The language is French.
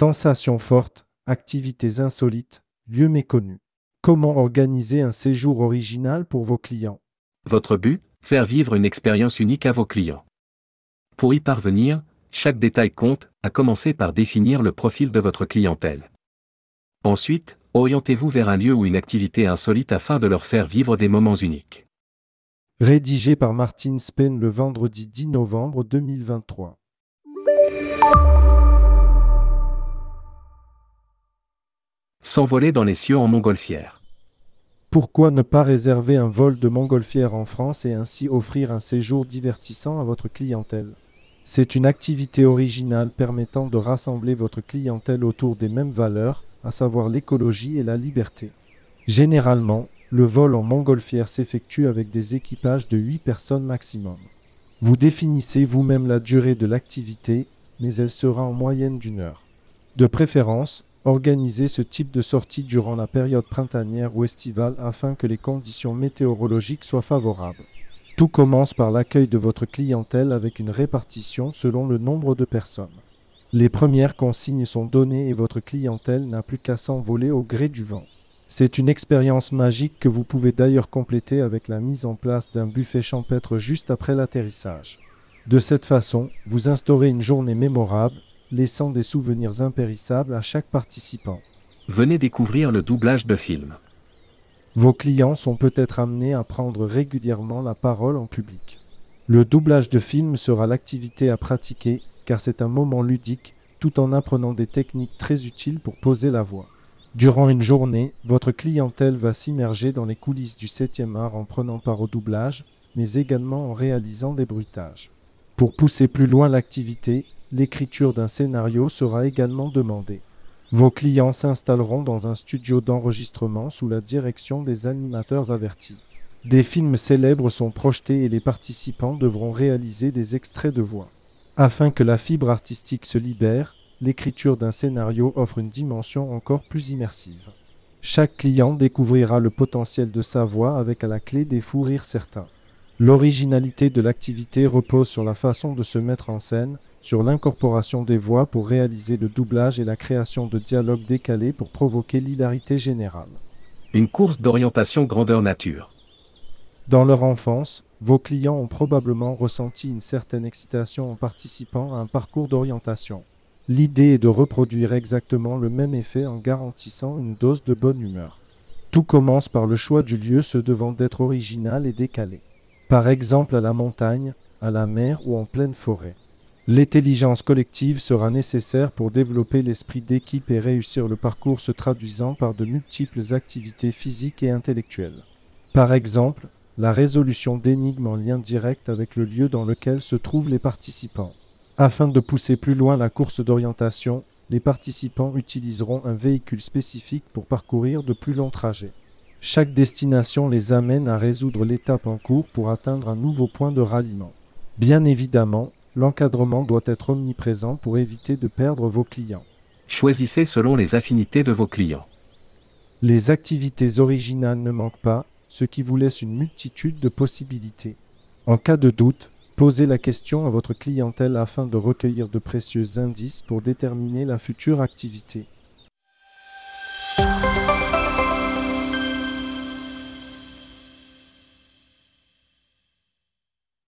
Sensations fortes, activités insolites, lieux méconnus. Comment organiser un séjour original pour vos clients? Votre but? Faire vivre une expérience unique à vos clients. Pour y parvenir, chaque détail compte, à commencer par définir le profil de votre clientèle. Ensuite, orientez-vous vers un lieu ou une activité insolite afin de leur faire vivre des moments uniques. Rédigé par Martin Spain le vendredi 10 novembre 2023. S'envoler dans les cieux en montgolfière. Pourquoi ne pas réserver un vol de montgolfière en France et ainsi offrir un séjour divertissant à votre clientèle? C'est une activité originale permettant de rassembler votre clientèle autour des mêmes valeurs, à savoir l'écologie et la liberté. Généralement, le vol en montgolfière s'effectue avec des équipages de 8 personnes maximum. Vous définissez vous-même la durée de l'activité, mais elle sera en moyenne d'une heure. De préférence, organisez ce type de sortie durant la période printanière ou estivale afin que les conditions météorologiques soient favorables. Tout commence par l'accueil de votre clientèle avec une répartition selon le nombre de personnes. Les premières consignes sont données et votre clientèle n'a plus qu'à s'envoler au gré du vent. C'est une expérience magique que vous pouvez d'ailleurs compléter avec la mise en place d'un buffet champêtre juste après l'atterrissage. De cette façon, vous instaurez une journée mémorable laissant des souvenirs impérissables à chaque participant. Venez découvrir le doublage de films. Vos clients sont peut-être amenés à prendre régulièrement la parole en public. Le doublage de films sera l'activité à pratiquer car c'est un moment ludique tout en apprenant des techniques très utiles pour poser la voix. Durant une journée, votre clientèle va s'immerger dans les coulisses du 7e art en prenant part au doublage, mais également en réalisant des bruitages. Pour pousser plus loin l'activité, l'écriture d'un scénario sera également demandée. Vos clients s'installeront dans un studio d'enregistrement sous la direction des animateurs avertis. Des films célèbres sont projetés et les participants devront réaliser des extraits de voix. Afin que la fibre artistique se libère, l'écriture d'un scénario offre une dimension encore plus immersive. Chaque client découvrira le potentiel de sa voix avec à la clé des fous rires certains. L'originalité de l'activité repose sur la façon de se mettre en scène, sur l'incorporation des voix pour réaliser le doublage et la création de dialogues décalés pour provoquer l'hilarité générale. Une course d'orientation grandeur nature. Dans leur enfance, vos clients ont probablement ressenti une certaine excitation en participant à un parcours d'orientation. L'idée est de reproduire exactement le même effet en garantissant une dose de bonne humeur. Tout commence par le choix du lieu se devant d'être original et décalé. Par exemple à la montagne, à la mer ou en pleine forêt. L'intelligence collective sera nécessaire pour développer l'esprit d'équipe et réussir le parcours se traduisant par de multiples activités physiques et intellectuelles. Par exemple, la résolution d'énigmes en lien direct avec le lieu dans lequel se trouvent les participants. Afin de pousser plus loin la course d'orientation, les participants utiliseront un véhicule spécifique pour parcourir de plus longs trajets. Chaque destination les amène à résoudre l'étape en cours pour atteindre un nouveau point de ralliement. Bien évidemment, L'encadrement doit être omniprésent pour éviter de perdre vos clients. Choisissez selon les affinités de vos clients. Les activités originales ne manquent pas, ce qui vous laisse une multitude de possibilités. En cas de doute, posez la question à votre clientèle afin de recueillir de précieux indices pour déterminer la future activité.